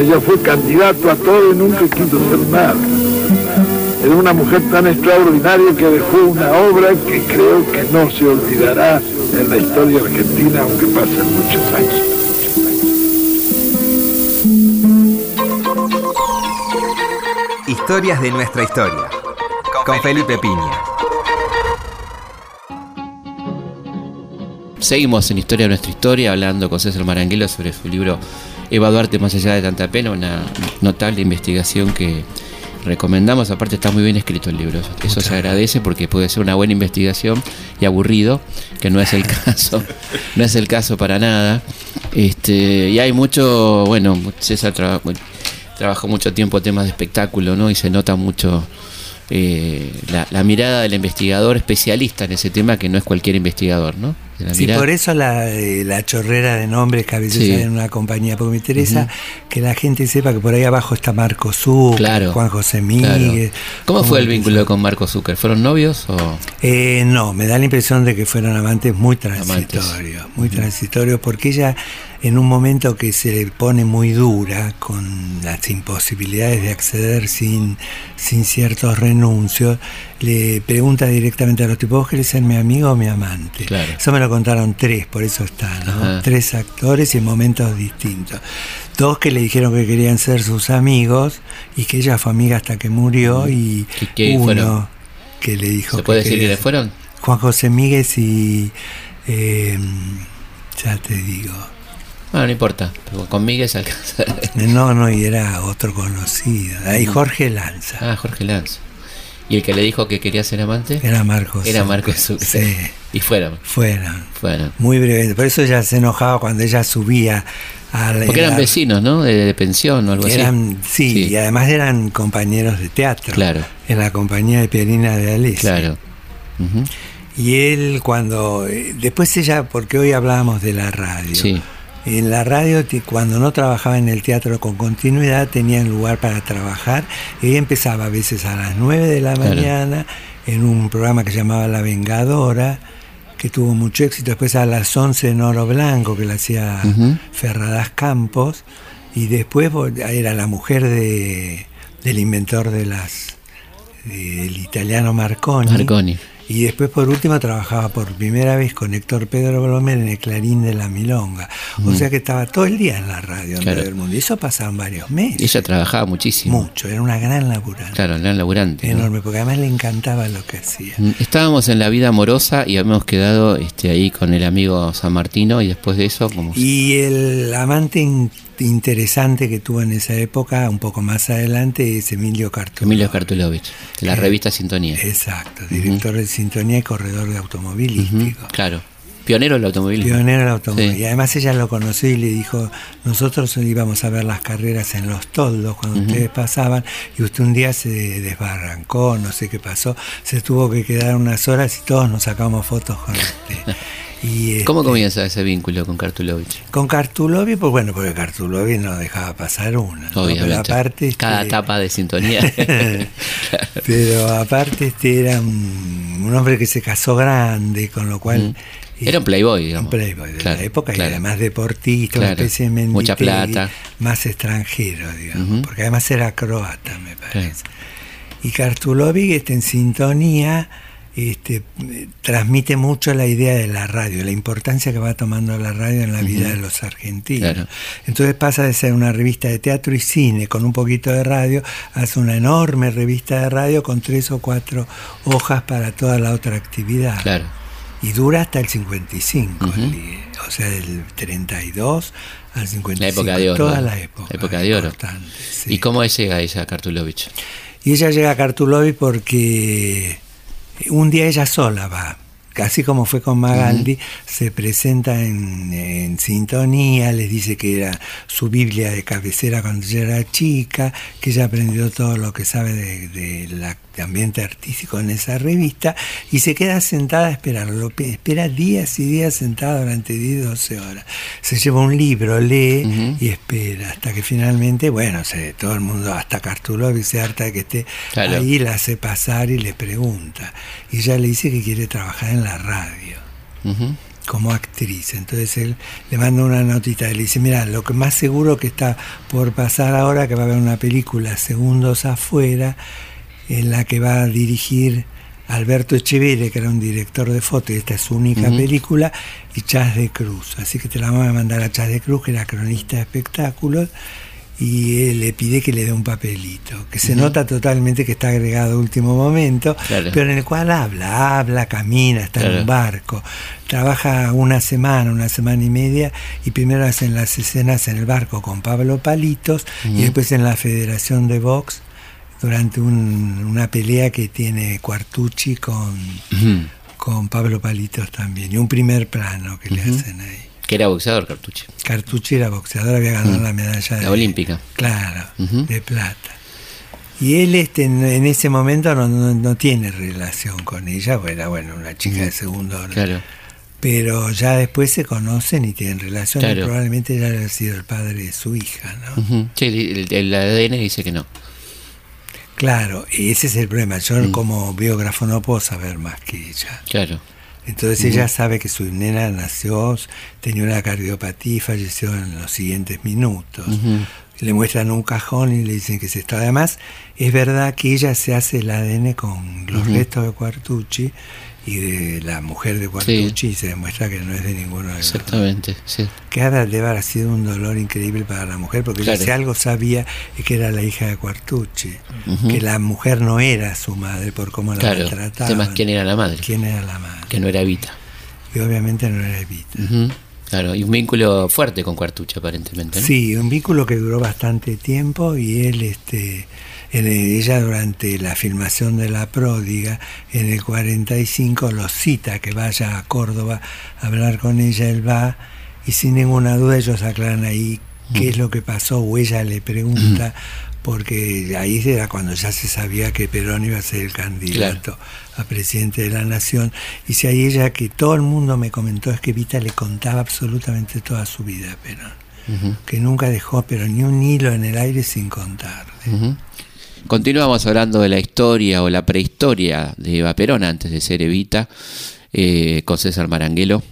Ella fue candidato a todo y nunca quiso ser nada. Era una mujer tan extraordinaria que dejó una obra que creo que no se olvidará en la historia argentina aunque pasen muchos años. Historias de nuestra historia. Con Felipe Piña. Seguimos en Historia de nuestra historia hablando con César Maranguelo sobre su libro Eva Duarte más allá de tanta pena, una notable investigación que recomendamos. Aparte está muy bien escrito el libro, eso se agradece porque puede ser una buena investigación y aburrido, que no es el caso, no es el caso para nada. Este, y hay mucho, bueno, César traba- bueno, trabajó mucho tiempo temas de espectáculo, ¿no? Y se nota mucho eh, la, la mirada del investigador especialista en ese tema, que no es cualquier investigador, ¿no? Sí, mirada- por eso la, eh, la chorrera de nombres que a veces Sí. hay en una compañía, porque me interesa que la gente sepa que por ahí abajo está Marco Zuc, Claro, Juan José claro. Miguel. ¿Cómo fue el vínculo con Marco Zucker? ¿Fueron novios o...? Eh, no, me da la impresión de que fueron amantes muy transitorios, muy transitorios, porque ella en un momento que se le pone muy dura con las imposibilidades de acceder sin, sin ciertos renuncios, le pregunta directamente a los tipos, ¿vos querés ser mi amigo o mi amante? Claro. Eso me lo contaron tres, por eso está, ¿no? Ajá. Tres actores y en momentos distintos. Dos que le dijeron que querían ser sus amigos y que ella fue amiga hasta que murió y ¿Qué- qué uno fueron? que le dijo ¿Se que puede decir quiénes ser- fueron? Juan José Míguez y eh, ya te digo. Bueno, no importa, con Miguel se alcanza. No, no, y era otro conocido. Ahí Jorge Lanza. Ah, Jorge Lanz. ¿Y el que le dijo que quería ser amante? Era Marcos. Era Marco Zucker. Sí, Y fueron, fueron. fueron. Muy breve. Por eso ella se enojaba cuando ella subía a la. Porque eran la- vecinos, ¿no? De, de pensión o algo Eran, así. sí, y además eran compañeros de teatro. Claro. En la compañía de Pierina de Alessi. Claro. Y él cuando... eh, Después ella, porque hoy hablábamos de la radio. Sí. En la radio, cuando no trabajaba en el teatro con continuidad, tenían lugar para trabajar. Ella empezaba a veces a las 9 de la Claro. mañana en un programa que se llamaba La Vengadora, que tuvo mucho éxito. Después a las 11 en Oro Blanco, que la hacía. Ferradas Campos. Y después era la mujer de, del inventor de las... del italiano Marconi. Marconi. Y después, por último, trabajaba por primera vez con Héctor Pedro Blomer en el Clarín de la Milonga. O sea que estaba todo el día en la radio en Claro. Radio del Mundo. Y eso pasaban varios meses. Ella trabajaba muchísimo. Mucho, era una gran laburante. Claro, gran laburante. ¿no? Enorme, porque además le encantaba lo que hacía. Mm, Estábamos en la vida amorosa y habíamos quedado este, ahí con el amigo San Martino y después de eso, como Y el amante interesante que tuvo en esa época, un poco más adelante, es Emilio Cartullo. Emilio Kartulovich, de la Eh, revista Sintonía. Exacto, director de Sintonía y corredor de automovilístico. Claro. Pionero del automovilismo. Pionero del automóvil. Sí. Y además ella lo conoció y le dijo, nosotros íbamos a ver las carreras en los toldos cuando ustedes pasaban y usted un día se desbarrancó, no sé qué pasó, se tuvo que quedar unas horas y todos nos sacamos fotos con usted. Y, ¿Cómo este, comienza ese vínculo con Kartulovich? Con Cartulovi, pues bueno, porque Cartulovi no dejaba pasar una. ¿no? Pero aparte, este, Cada etapa de sintonía. pero aparte este era un, un hombre que se casó grande, con lo cual... Era un playboy, digamos. Un playboy de Claro, la época claro. y además deportista, una Claro, especie de mucha plata. Más extranjero, digamos, porque además era croata, me parece. Y Kartulovic este, en sintonía este, transmite mucho la idea de la radio, la importancia que va tomando la radio en la vida de los argentinos. Claro. Entonces pasa de ser una revista de teatro y cine con un poquito de radio, hace una enorme revista de radio con tres o cuatro hojas para toda la otra actividad. claro. Y dura hasta el 55, Ujú. el día. o sea, del 32 al 55. La época de oro. Toda ¿no? la época. época de oro. sí. ¿Y cómo llega ella a Kartulovich? Y ella llega a Kartulovi porque un día ella sola va. Casi como fue con Magaldi, se presenta en, en, sintonía, les dice que era su Biblia de cabecera cuando ella era chica, que ella aprendió todo lo que sabe de, de de ambiente artístico en esa revista y se queda sentada a esperarlo. Espera días y días sentada durante 10, 12 horas. Se lleva un libro, lee y espera hasta que finalmente, bueno, se, todo el mundo, hasta Cartulov se harta de que esté ahí, la hace pasar y le pregunta. Y ella le dice que quiere trabajar en la radio. como actriz. Entonces él le manda una notita, le dice, mira, lo que más seguro que está por pasar ahora, que va a haber una película segundos afuera, en la que va a dirigir Alberto Echeverre, que era un director de foto, y esta es su única película, y Chas de Cruz. Así que te la vamos a mandar a Chas de Cruz, que era cronista de espectáculos, y él le pide que le dé un papelito, que se nota totalmente que está agregado a último momento, pero en el cual habla, habla, camina, está en un barco, trabaja una semana, una semana y media, y primero hacen las escenas en el barco con Pablo Palitos, y después en la Federación de Box durante una pelea que tiene Cuartucci con, con Pablo Palitos también, y un primer plano que le hacen ahí. Que era boxeador Cartucci. Cartucci era boxeador, había ganado la medalla la olímpica. Claro, de plata. Y él este, en, ese momento no, no, tiene relación con ella, era bueno, una chica de segundo Claro. Pero ya después se conocen y tienen relación y probablemente ya haya sido el padre de su hija, ¿no? Sí, el, el ADN dice que no. Claro, y ese es el problema. Yo mm. como biógrafo no puedo saber más que ella. Claro. Entonces ella sabe que su nena nació, tenía una cardiopatía y falleció en los siguientes minutos. Le muestran un cajón y le dicen que se está. Además, es verdad que ella se hace el ADN con los restos de Cuartucci y de la mujer de Cuartucci y se demuestra que no es de ninguno de Exactamente, sí. Que debe haber sido un dolor increíble para la mujer, porque si algo sabía es que era la hija de Cuartucci, que la mujer no era su madre por cómo la trataba. Además, ¿quién era la madre? ¿Quién era la madre? Que no era Evita. Y obviamente no era Evita. Claro, y un vínculo fuerte con Cuartucci aparentemente. Sí, un vínculo que duró bastante tiempo y él este ella durante la filmación de La Pródiga, en el 45, lo cita que vaya a Córdoba a hablar con ella, él va, y sin ninguna duda ellos aclaran ahí qué es lo que pasó, o ella le pregunta, porque ahí era cuando ya se sabía que Perón iba a ser el candidato a presidente de la nación, y si ahí ella que todo el mundo me comentó es que Vita le contaba absolutamente toda su vida a Perón, que nunca dejó pero ni un hilo en el aire sin contarle. Continuamos hablando de la historia o la prehistoria de Eva Perón antes de ser Evita eh, con César Maranguelo.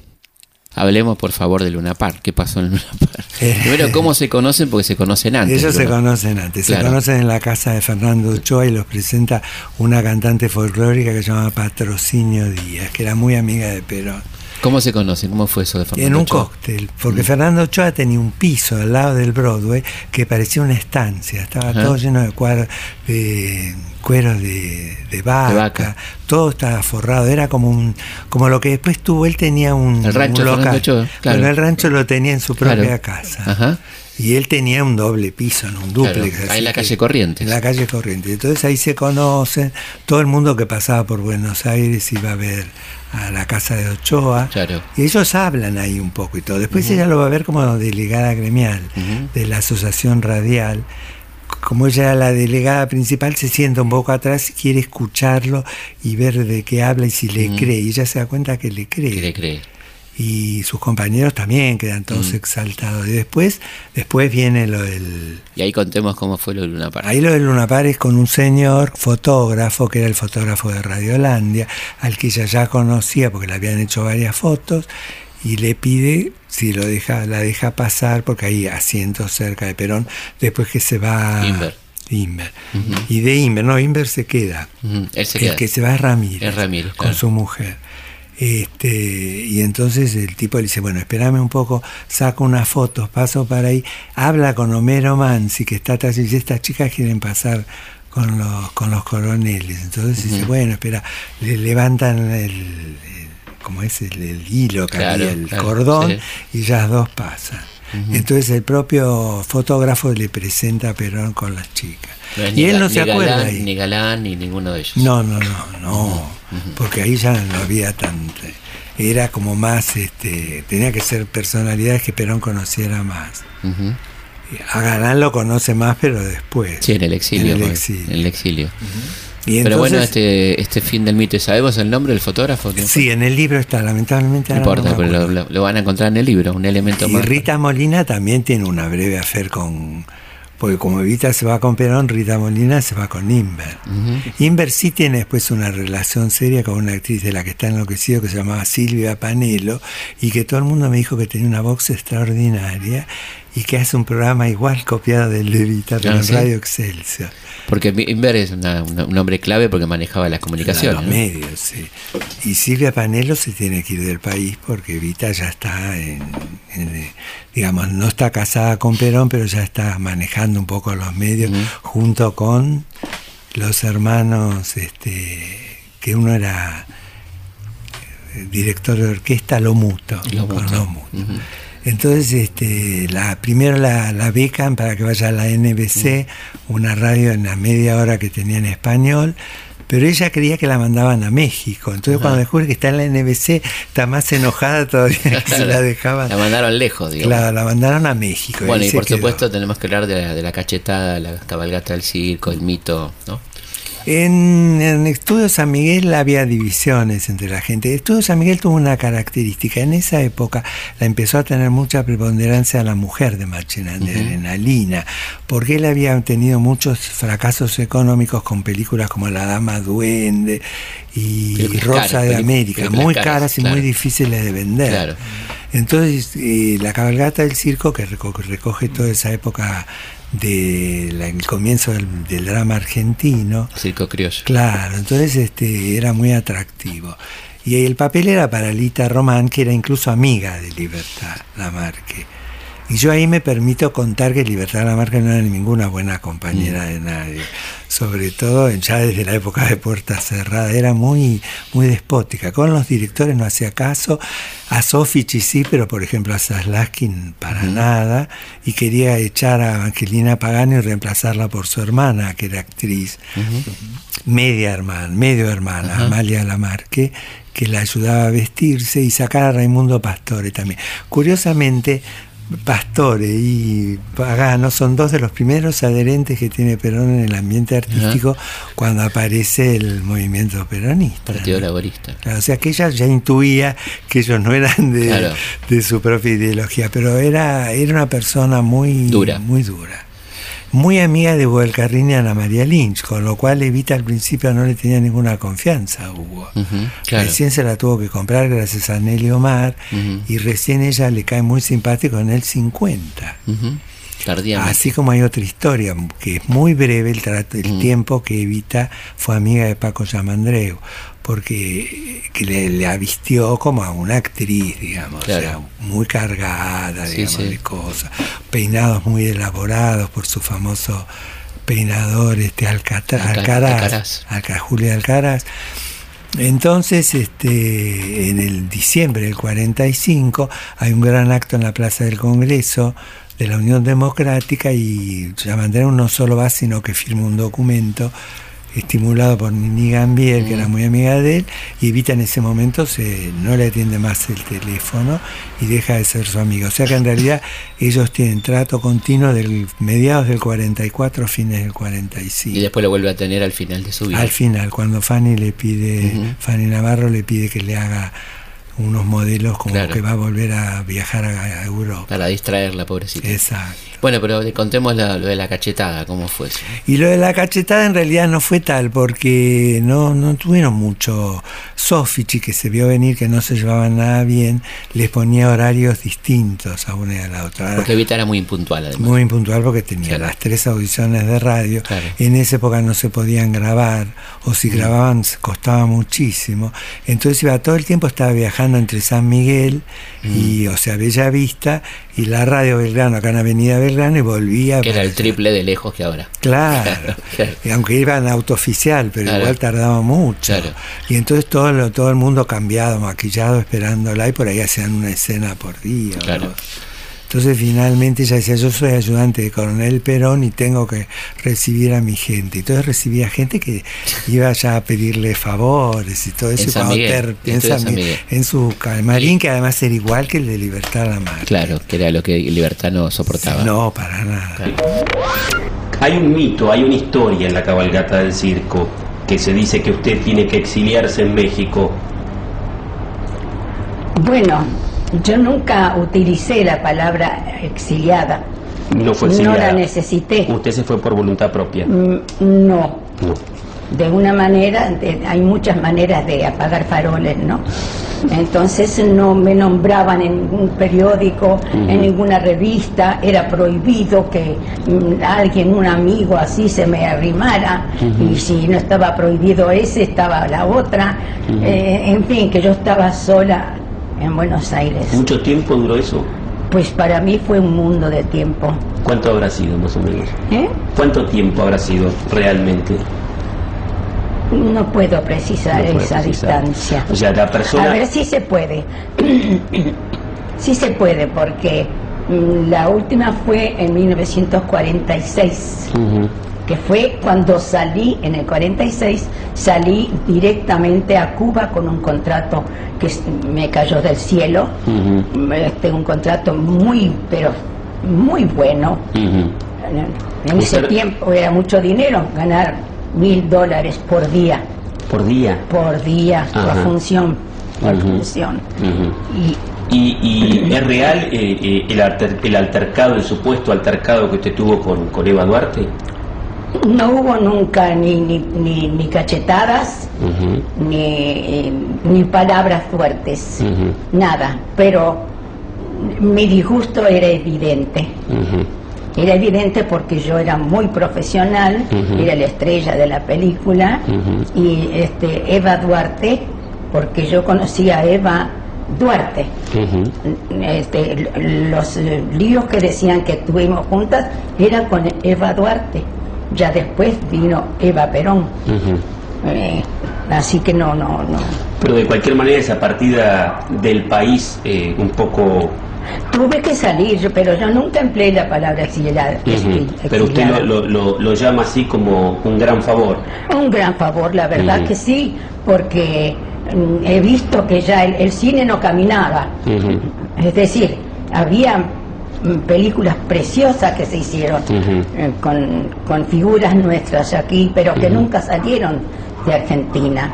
Hablemos por favor de Luna Park. ¿Qué pasó en Luna Park? Primero, ¿cómo se conocen? Porque se conocen antes. Ellos se conocen antes. Se conocen en la casa de Fernando Ochoa y los presenta una cantante folclórica que se llama Patrocinio Díaz, que era muy amiga de Perón. ¿Cómo se conocen? ¿Cómo fue eso de Fernando En un cóctel, porque mm. Fernando Ochoa tenía un piso al lado del Broadway que parecía una estancia, estaba todo lleno de, cuadros, de cueros de, vaca, todo estaba forrado, era como un como lo que después tuvo, él tenía un, el rancho local, pero el rancho lo tenía en su propia casa. Y él tenía un doble piso, un duplex. ahí en la calle Corrientes. En la calle Corrientes. Entonces ahí se conocen, todo el mundo que pasaba por Buenos Aires iba a ver a la casa de Ochoa. Y ellos hablan ahí un poco y todo. Después ella lo va a ver como delegada gremial de la Asociación Radial. Como ella era la delegada principal, se sienta un poco atrás, quiere escucharlo y ver de qué habla y si le cree. Y ella se da cuenta que le cree. Que le cree y sus compañeros también quedan todos mm. exaltados. Y después, después viene lo del... Y ahí contemos cómo fue lo del Luna Ahí lo del Luna es con un señor fotógrafo, que era el fotógrafo de Radiolandia, al que ella ya conocía porque le habían hecho varias fotos, y le pide si lo deja, la deja pasar, porque hay asientos cerca de Perón, después que se va... Inver. Inver. Y de Inver, no, Inver se queda. el que se va es Ramírez, es Ramírez con su mujer. Este, y entonces el tipo le dice, bueno, espérame un poco, saco unas fotos, paso para ahí, habla con Homero Mansi, que está atrás, y dice, estas chicas quieren pasar con los, con los coroneles. Entonces dice, bueno, espera, le levantan el, como es el, hilo que había, el cordón, y ya dos pasan. Entonces el propio fotógrafo le presenta a Perón con las chicas. No y él Ga- no se acuerda Galán, ahí. Ni Galán, ni ninguno de ellos. No, no, no, no, porque ahí ya no había tanta. Era como más, este, tenía que ser personalidades que Perón conociera más. Ujú. A Galán lo conoce más, pero después. Sí, en el exilio. En el exilio. en el exilio. Y Pero bueno, este, este fin del mito, ¿sabemos el nombre del fotógrafo? Sí, en el libro está, lamentablemente. no importa, pero lo, acuerdo. lo- lo van a encontrar en el libro, un elemento Y más. Rita Molina también tiene una breve afer con. Porque como Evita se va con Perón, Rita Molina se va con Inver. Inver sí tiene después una relación seria con una actriz de la que está enloquecido que se llamaba Silvia Panelo y que todo el mundo me dijo que tenía una voz extraordinaria y que hace un programa igual copiado del de pero Ah, en ¿sí? Radio Excelsior. Porque Inver es una- una- un hombre clave porque manejaba las comunicaciones. Los ¿no? medios, sí. Y Silvia Panelo se tiene que ir del país porque Evita ya está en, en, eh, digamos, no está casada con Perón, pero ya está manejando un poco los medios junto con los hermanos, este, que uno era eh, director de orquesta, Lomuto. Lomuto. con Lomuto. Entonces, este, la, primero la, la becan para que vaya a la NBC, una radio en la media hora que tenía en español, pero ella creía que la mandaban a México. Entonces, cuando descubre que está en la NBC, está más enojada todavía que se la dejaban. La mandaron lejos, digamos. Claro, la mandaron a México. Bueno, y por quedó. supuesto tenemos que hablar de la, de la cachetada, la cabalgata del circo, el mito, ¿no? En, en Estudio San Miguel había divisiones entre la gente. Estudio San Miguel tuvo una característica. En esa época la empezó a tener mucha preponderancia la mujer de Machina, de Adrenalina, porque él había tenido muchos fracasos económicos con películas como La Dama Duende y Rosa caras, de América, muy caras, caras y claro. muy difíciles de vender. Claro. Entonces, eh, la cabalgata del circo, que reco- recoge toda esa época del comienzo del, del drama argentino, Circo criollo. Claro, entonces este era muy atractivo. Y el papel era para Lita Román, que era incluso amiga de Libertad Lamarque. Y yo ahí me permito contar que Libertad Lamarque no era ninguna buena compañera de nadie. Sobre todo ya desde la época de Puerta Cerrada. Era muy, muy despótica. Con los directores no hacía caso. A Sofichi sí, pero por ejemplo a Zaslaskin para nada. Y quería echar a Angelina Pagani y reemplazarla por su hermana, que era actriz media hermana, medio hermana, Amalia Lamarque, que la ayudaba a vestirse y sacar a Raimundo Pastore también. Curiosamente, Pastore y Pagano son dos de los primeros adherentes que tiene Perón en el ambiente artístico cuando aparece el movimiento peronista. Partido ¿no? Laborista. Claro, o sea que ella ya intuía que ellos no eran de, Claro. de su propia ideología, pero era, era una persona muy Dura. Muy dura. Muy amiga de Huelcarrín y Ana María Lynch, con lo cual Evita al principio no le tenía ninguna confianza a Hugo. Claro. Recién se la tuvo que comprar gracias a Nelly Omar y recién ella le cae muy simpático en el 50. Ujú. Así como hay otra historia, que es muy breve el, trato- el tiempo que Evita fue amiga de Paco Yamandreu, porque que le, le avistió como a una actriz, digamos, o sea, muy cargada, Sí, digamos, sí. de cosas, peinados muy elaborados por su famoso peinador este Alcatra- Alca- Alcaraz, Alcaraz. Alca- Julia Alcaraz. Entonces, este, en el diciembre del 45 hay un gran acto en la Plaza del Congreso de la Unión Democrática y Yamandreu no solo va, sino que firma un documento estimulado por Nini Gambier, que era muy amiga de él, y Evita en ese momento se, no le atiende más el teléfono y deja de ser su amiga. O sea que en realidad ellos tienen trato continuo del mediados del 44 a fines del 45. Y después lo vuelve a tener al final de su vida. Al final, cuando Fanny le pide, Fanny Navarro le pide que le haga unos modelos como Claro. que va a volver a viajar a, a Europa. Para distraerla, pobrecita. Exacto. Bueno, pero contemos lo de la cachetada, cómo fue eso. Y lo de la cachetada en realidad no fue tal, porque no, no tuvieron mucho. Sofichi, que se vio venir que no se llevaban nada bien, les ponía horarios distintos a una y a la otra. Porque Evita era muy impuntual, además. Muy impuntual porque tenía Claro. las tres audiciones de radio. Claro. En esa época no se podían grabar, o si grababan costaba muchísimo. Entonces iba todo el tiempo, estaba viajando entre San Miguel y, o sea, Bella Vista y la radio Belgrano, acá en Avenida Belgrano, y volvía. Que era el triple de lejos que ahora. Claro, Claro. Y aunque iba en auto oficial, pero Claro. igual tardaba mucho. Claro. Y entonces todo, lo- todo el mundo cambiado, maquillado, esperándola, y por ahí hacían una escena por día. Claro. Entonces finalmente ella decía, yo soy ayudante de coronel Perón y tengo que recibir a mi gente. Entonces recibía gente que iba ya a pedirle favores y todo eso. En y San cuando Miguel, ter- en de San San Miguel, Miguel. en su camarín, que además era igual que el de Libertad la Mar. Claro, que era lo que Libertad no soportaba. No, para nada. Hay un mito, hay una historia en la cabalgata del circo que se dice que usted tiene que exiliarse en México. Bueno, yo nunca utilicé la palabra exiliada. No fue No exiliada. la necesité. Usted se fue por voluntad propia. Mm, No. No. De una manera, de- hay muchas maneras de apagar faroles, ¿no? Entonces no me nombraban en ningún periódico, en ninguna revista, era prohibido que mm, alguien, un amigo así se me arrimara, y si no estaba prohibido ese, estaba la otra, Eh, en fin, que yo estaba sola en Buenos Aires. ¿Mucho tiempo duró eso? Pues para mí fue un mundo de tiempo. ¿Cuánto habrá sido más o menos? ¿eh? ¿Cuánto tiempo habrá sido realmente? No puedo precisar No esa precisar. distancia. O sea, la persona... A ver si se puede. sí se puede, porque mm, la última fue en 1946, Ujú, que fue cuando salí, en el 46, salí directamente a Cuba con un contrato que me cayó del cielo, este, un contrato muy, pero muy bueno. En ese Usted- tiempo era mucho dinero, ganar mil dólares por día, Por día. por día, por función, por función. ¿Y, y es real eh, eh, el, alter- el altercado, el supuesto altercado que usted tuvo con, con Eva Duarte? No hubo nunca ni, ni, ni, ni cachetadas, ni, eh, ni palabras fuertes, nada, pero mi disgusto era evidente. Era evidente porque yo era muy profesional, era la estrella de la película, y este, Eva Duarte, porque yo conocía a Eva Duarte. Este, los eh, líos que decían que estuvimos juntas eran con Eva Duarte. Ya después vino Eva Perón. Eh, así que no, no, no. Pero de cualquier manera esa partida del país eh, un poco... Tuve que salir, pero yo nunca empleé la palabra exiliada. Ujú. exil- Pero usted lo, lo- lo- lo llama así como un gran favor. Un gran favor, la verdad que sí, porque mm, he visto que ya el, el cine no caminaba. Es decir, había películas preciosas que se hicieron eh, con, con figuras nuestras aquí, pero que nunca salieron de Argentina.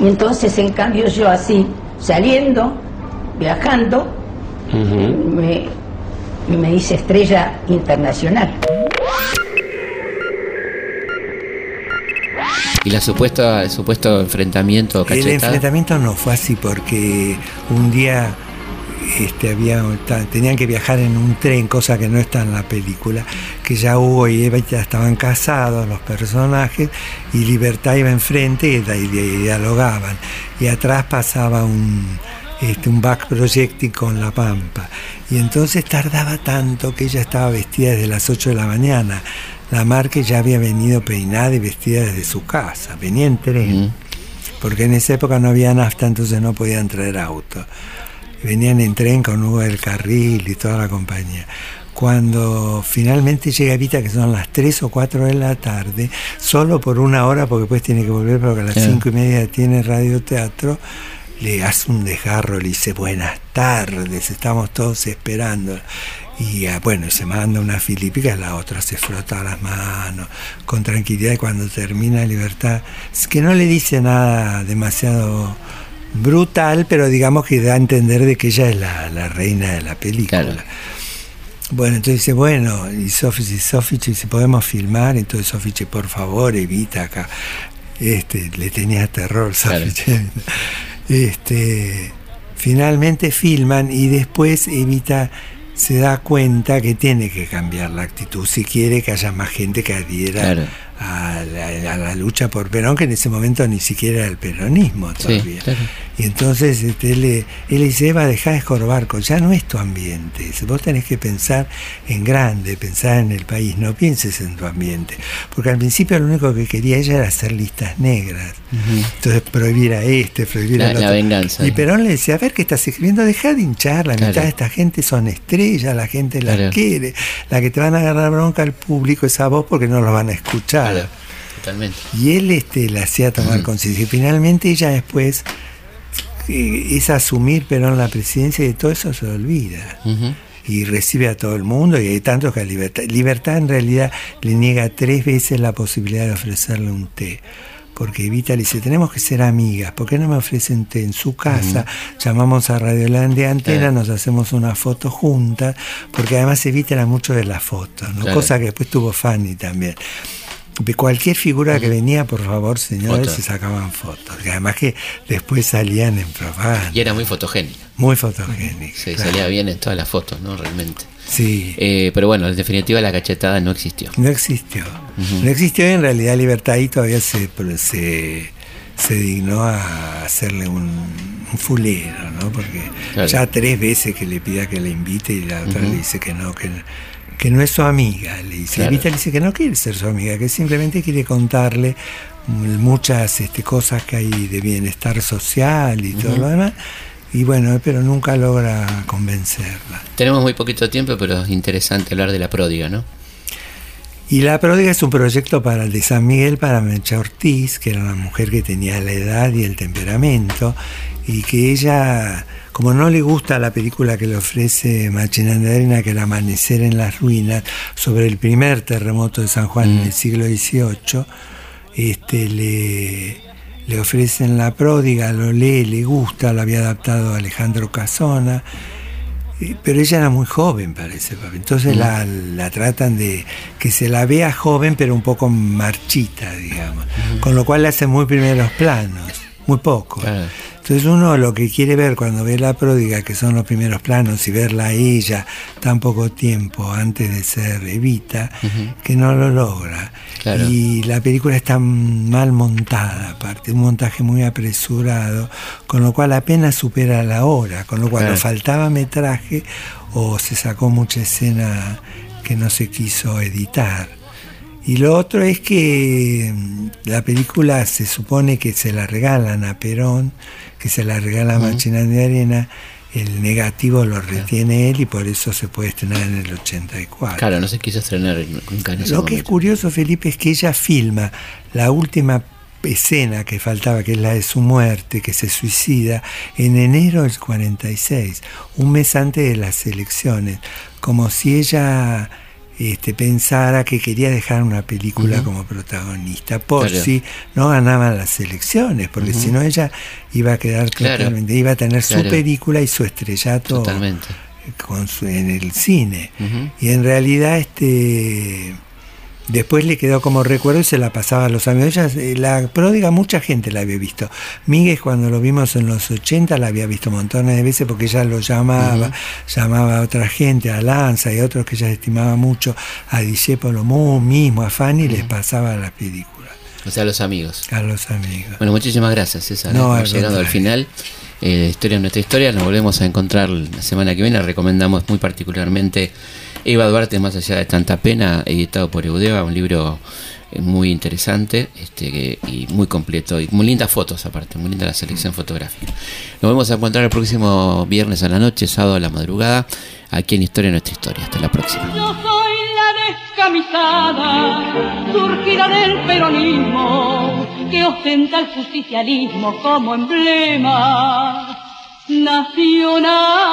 Y entonces, en cambio, yo así, saliendo, viajando, me, me hice estrella internacional. Y la supuesta, el supuesto enfrentamiento El cachetada. enfrentamiento no fue así porque un día este, había, tenían que viajar en un tren, cosa que no está en la película, que ya Hugo y Eva ya estaban casados, los personajes, y Libertad iba enfrente y, di- di- dialogaban. Y atrás pasaba un, este, un back projecting con La Pampa. Y entonces tardaba tanto que ella estaba vestida desde las 8 de la mañana. La Marque ya había venido peinada y vestida desde su casa, venía en tren Mm. porque en esa época no había nafta, entonces no podían traer auto. Venían en tren con Hugo del Carril y toda la compañía. Cuando finalmente llega Evita, que son las 3 o 4 de la tarde, solo por una hora, porque después tiene que volver, porque a las Claro. 5 y media tiene radioteatro, le hace un desgarro, le dice buenas tardes, estamos todos esperando. Y ah, bueno, se manda una filípica, la otra se frota las manos con tranquilidad y cuando termina Libertad, es que no le dice nada demasiado brutal, pero digamos que da a entender de que ella es la, la reina de la película. Claro. Bueno, entonces dice, bueno, y Sofichi, y Sofichi, si podemos filmar, entonces Sofichi, por favor, evita acá. Este, le tenía terror Claro. Sofichi. Este, finalmente filman y después Evita se da cuenta que tiene que cambiar la actitud si quiere que haya más gente que adhiera Claro. A la, a la lucha por Perón, que en ese momento ni siquiera era el peronismo todavía. claro. Y entonces este, él, le- él le dice, Eva, dejá de escorbar, ya no es tu ambiente. Vos tenés que pensar en grande, pensar en el país, no pienses en tu ambiente. Porque al principio lo único que quería ella era hacer listas negras. Entonces prohibir a este, prohibir La- al la venganza. Y Perón le decía, a ver qué estás escribiendo, deja de hinchar, la Claro. mitad de esta gente son estrellas, la gente las Claro. quiere, la que te van a agarrar bronca al público es a vos porque no lo van a escuchar. Claro, totalmente. Y él este, le hacía tomar conciencia. Y finalmente ella después eh, es asumir Perón la presidencia y de todo eso se olvida. Y recibe a todo el mundo y hay tantos que a Libertad. Libertad en realidad le niega tres veces la posibilidad de ofrecerle un té. Porque Evita le dice, tenemos que ser amigas, ¿por qué no me ofrecen té en su casa? Llamamos a Radiolandia Antena, Claro. nos hacemos una foto juntas, porque además Evita era mucho de las fotos, ¿no? Claro. cosa que después tuvo Fanny también. De cualquier figura que venía, por favor, señores, Foto. se sacaban fotos. Que además que después salían en propaganda. Y era muy fotogénica. Muy fotogénica. Sí, claro. salía bien en todas las fotos, ¿no? Realmente. Sí. Eh, pero bueno, en definitiva la cachetada no existió. No existió. No existió y en realidad Libertad ahí todavía se, se, se dignó a hacerle un, un fulero, ¿no? Porque Claro. ya tres veces que le pida que le invite y la otra le dice que no, que, que no es su amiga. Le dice, Claro. Evita le dice que no quiere ser su amiga, que simplemente quiere contarle muchas este, cosas que hay de bienestar social y todo lo demás. Y bueno, pero nunca logra convencerla. Tenemos muy poquito tiempo, pero es interesante hablar de la pródiga, ¿no? Y La Pródiga es un proyecto para el de San Miguel para Mecha Ortiz, que era una mujer que tenía la edad y el temperamento, y que ella, como no le gusta la película que le ofrece Machinanderina, que era Amanecer en las Ruinas, sobre el primer terremoto de San Juan en el siglo XVIII, este, le, le ofrecen La Pródiga, lo lee, le gusta, lo había adaptado Alejandro Casona, Pero ella era muy joven para ese papel. Entonces Mm. la, la tratan de que se la vea joven, pero un poco marchita, digamos. Con lo cual le hacen muy primeros planos, muy poco. Claro. Entonces uno lo que quiere ver cuando ve la pródiga, que son los primeros planos, y verla a ella tan poco tiempo antes de ser Evita, que no lo logra. Claro. Y la película está mal montada, aparte, un montaje muy apresurado, con lo cual apenas supera la hora, con lo cual Claro. o faltaba metraje o se sacó mucha escena que no se quiso editar. Y lo otro es que mm, la película se supone que se la regalan a Perón, que se la regala a Machinán de Arena, el negativo lo retiene él y por eso se puede estrenar en el 84. Claro, no se quiso estrenar nunca en ese Lo que es curioso, Felipe, es que ella filma la última escena que faltaba, que es la de su muerte, que se suicida, en enero del 46, un mes antes de las elecciones, como si ella este, pensara que quería dejar una película como protagonista, por Claro. si no ganaban las elecciones, porque Ujú. si no ella iba a quedar Claro. totalmente, iba a tener Claro. su película y su estrellato Totalmente. con su- en el cine. Y en realidad este después le quedó como recuerdo y se la pasaba a los amigos. Ella, eh, la pródiga mucha gente la había visto. Miguel cuando lo vimos en los 80 la había visto montones de veces porque ella lo llamaba, llamaba a otra gente, a Lanza y a otros que ella estimaba mucho, a Discepolo mismo, a Fanny, y les pasaba las películas, O sea, los amigos. a los amigos. Bueno, muchísimas gracias, César. No, Hemos al llegado al final. Eh, historia de nuestra historia. Nos volvemos a encontrar la semana que viene. Recomendamos muy particularmente Eva Duarte, Más allá de tanta pena, editado por Eudeva, un libro eh, muy interesante este, y muy completo. Y muy lindas fotos, aparte, muy linda la selección fotográfica. Nos vamos a encontrar el próximo viernes a la noche, sábado a la madrugada, aquí en Historia de nuestra historia. Hasta la próxima. Yo soy la descamisada, surgida del peronismo, que ostenta el justicialismo como emblema nacional.